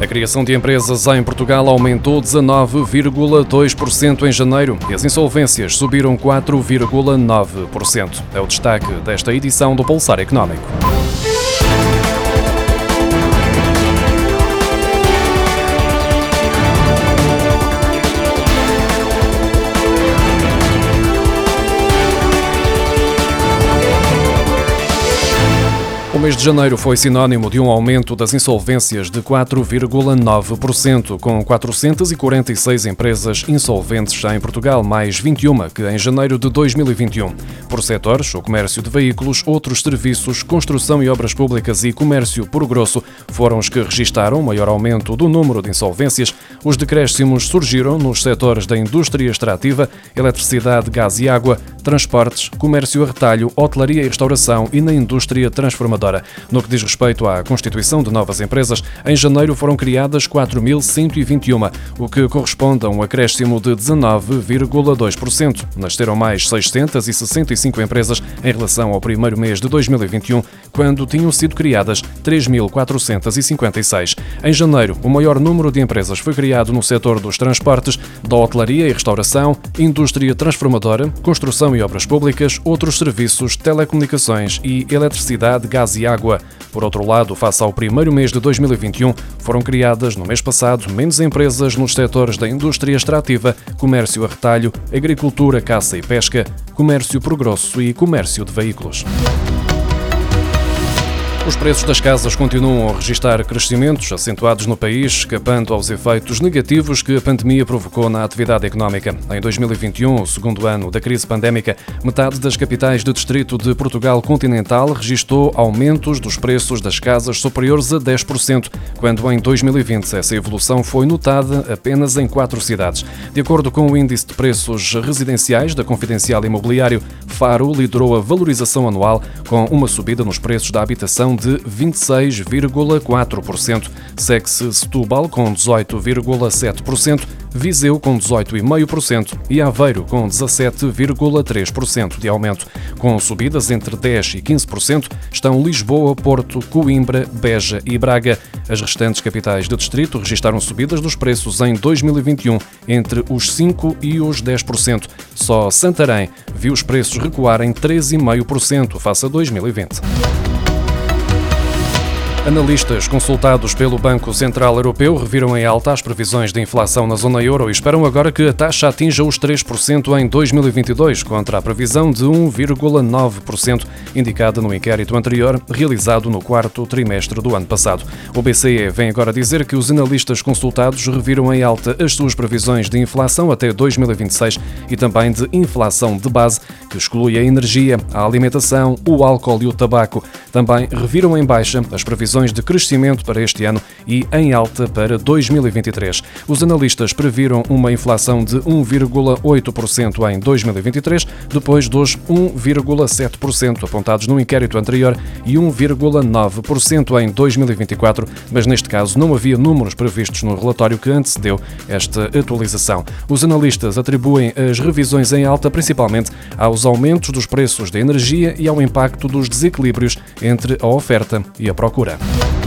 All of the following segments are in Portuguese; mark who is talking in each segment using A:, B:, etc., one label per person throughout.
A: A criação de empresas em Portugal aumentou 19,2% em janeiro e as insolvências subiram 4,9%. É o destaque desta edição do Pulsar Económico. Mês de janeiro foi sinónimo de um aumento das insolvências de 4,9%, com 446 empresas insolventes em Portugal, mais 21 que em janeiro de 2021. Por setores, o comércio de veículos, outros serviços, construção e obras públicas e comércio por grosso foram os que registaram o maior aumento do número de insolvências. Os decréscimos surgiram nos setores da indústria extrativa, eletricidade, gás e água, transportes, comércio a retalho, hotelaria e restauração e na indústria transformadora. No que diz respeito à constituição de novas empresas, em janeiro foram criadas 4.121, o que corresponde a um acréscimo de 19,2%. Nasceram mais 665 empresas em relação ao primeiro mês de 2021, quando tinham sido criadas 3.456. Em janeiro, o maior número de empresas foi criado no setor dos transportes, da hotelaria e restauração, indústria transformadora, construção e obras públicas, outros serviços, telecomunicações e eletricidade, gás e água. Por outro lado, face ao primeiro mês de 2021, foram criadas no mês passado menos empresas nos setores da indústria extrativa, comércio a retalho, agricultura, caça e pesca, comércio por grosso e comércio de veículos. Os preços das casas continuam a registrar crescimentos acentuados no país, escapando aos efeitos negativos que a pandemia provocou na atividade económica. Em 2021, o segundo ano da crise pandémica, metade das capitais do distrito de Portugal continental registrou aumentos dos preços das casas superiores a 10%, quando em 2020 essa evolução foi notada apenas em quatro cidades. De acordo com o índice de preços residenciais da Confidencial Imobiliário, Faro liderou a valorização anual com uma subida nos preços da habitação de 26,4%. Segue-se Setúbal com 18,7%, Viseu com 18,5% e Aveiro com 17,3% de aumento. Com subidas entre 10% e 15% estão Lisboa, Porto, Coimbra, Beja e Braga. As restantes capitais do distrito registaram subidas dos preços em 2021 entre os 5% e os 10%. Só Santarém viu os preços recuarem 13,5% face a 2020. Analistas consultados pelo Banco Central Europeu reviram em alta as previsões de inflação na zona euro e esperam agora que a taxa atinja os 3% em 2022, contra a previsão de 1,9% indicada no inquérito anterior, realizado no quarto trimestre do ano passado. O BCE vem agora dizer que os analistas consultados reviram em alta as suas previsões de inflação até 2026 e também de inflação de base, que exclui a energia, a alimentação, o álcool e o tabaco. Também reviram em baixa as previsões previsões de crescimento para este ano e em alta para 2023. Os analistas previram uma inflação de 1,8% em 2023, depois dos 1,7% apontados no inquérito anterior e 1,9% em 2024, mas neste caso não havia números previstos no relatório que antecedeu esta atualização. Os analistas atribuem as revisões em alta principalmente aos aumentos dos preços da energia e ao impacto dos desequilíbrios entre a oferta e a procura. Thank you.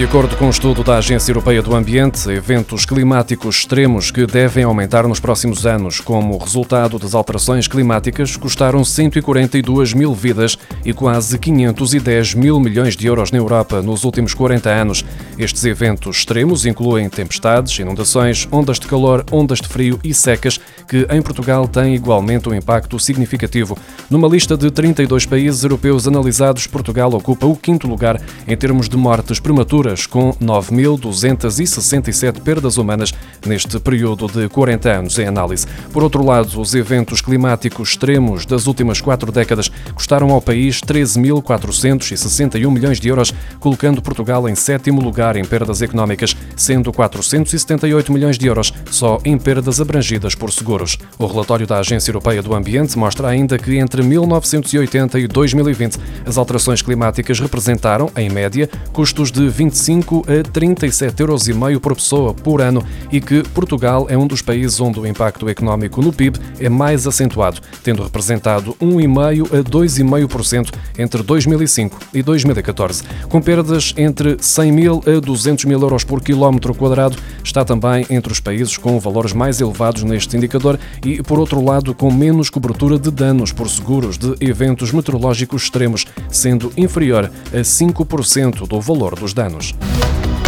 A: De acordo com um estudo da Agência Europeia do Ambiente, eventos climáticos extremos que devem aumentar nos próximos anos como resultado das alterações climáticas custaram 142 mil vidas e quase 510 mil milhões de euros na Europa nos últimos 40 anos. Estes eventos extremos incluem tempestades, inundações, ondas de calor, ondas de frio e secas, que em Portugal têm igualmente um impacto significativo. Numa lista de 32 países europeus analisados, Portugal ocupa o quinto lugar em termos de mortes prematuras com 9.267 perdas humanas neste período de 40 anos em análise. Por outro lado, os eventos climáticos extremos das últimas quatro décadas custaram ao país 13.461 milhões de euros, colocando Portugal em sétimo lugar em perdas económicas, sendo 478 milhões de euros só em perdas abrangidas por seguros. O relatório da Agência Europeia do Ambiente mostra ainda que entre 1980 e 2020 as alterações climáticas representaram, em média, custos de 20 25 a 37 euros por pessoa por ano e que Portugal é um dos países onde o impacto económico no PIB é mais acentuado, tendo representado 1,5 a 2,5% entre 2005 e 2014. Com perdas entre 100 mil a 200 mil euros por quilómetro quadrado, está também entre os países com valores mais elevados neste indicador e, por outro lado, com menos cobertura de danos por seguros de eventos meteorológicos extremos, sendo inferior a 5% do valor dos danos. podróż.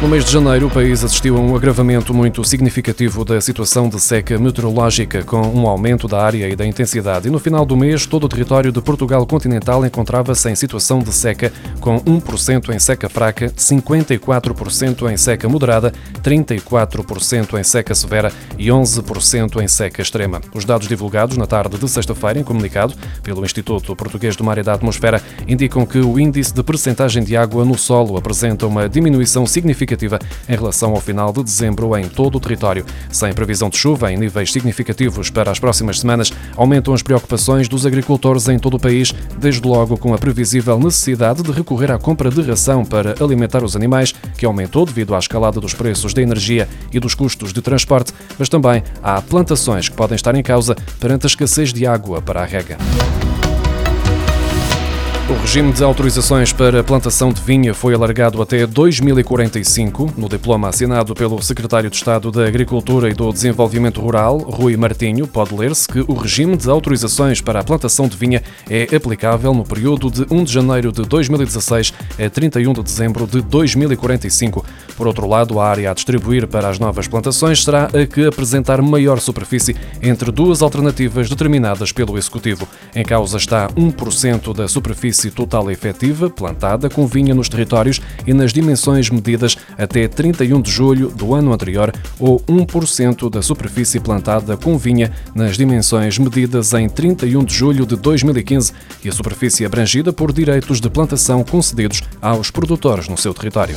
A: No mês de janeiro, o país assistiu a um agravamento muito significativo da situação de seca meteorológica, com um aumento da área e da intensidade. E no final do mês, todo o território de Portugal continental encontrava-se em situação de seca, com 1% em seca fraca, 54% em seca moderada, 34% em seca severa e 11% em seca extrema. Os dados divulgados na tarde de sexta-feira, em comunicado pelo Instituto Português do Mar e da Atmosfera, indicam que o índice de percentagem de água no solo apresenta uma diminuição significativa significativa em relação ao final de dezembro em todo o território. Sem previsão de chuva em níveis significativos para as próximas semanas, aumentam as preocupações dos agricultores em todo o país, desde logo com a previsível necessidade de recorrer à compra de ração para alimentar os animais, que aumentou devido à escalada dos preços da energia e dos custos de transporte, mas também há plantações que podem estar em causa perante a escassez de água para a rega. O regime de autorizações para plantação de vinha foi alargado até 2045. No diploma assinado pelo Secretário de Estado da Agricultura e do Desenvolvimento Rural, Rui Martinho, pode ler-se que o regime de autorizações para a plantação de vinha é aplicável no período de 1 de janeiro de 2016 a 31 de dezembro de 2045. Por outro lado, a área a distribuir para as novas plantações será a que apresentar maior superfície entre duas alternativas determinadas pelo Executivo. Em causa está 1% da superfície superfície total efetiva plantada com vinha nos territórios e nas dimensões medidas até 31 de julho do ano anterior ou 1% da superfície plantada com vinha nas dimensões medidas em 31 de julho de 2015 e a superfície abrangida por direitos de plantação concedidos aos produtores no seu território.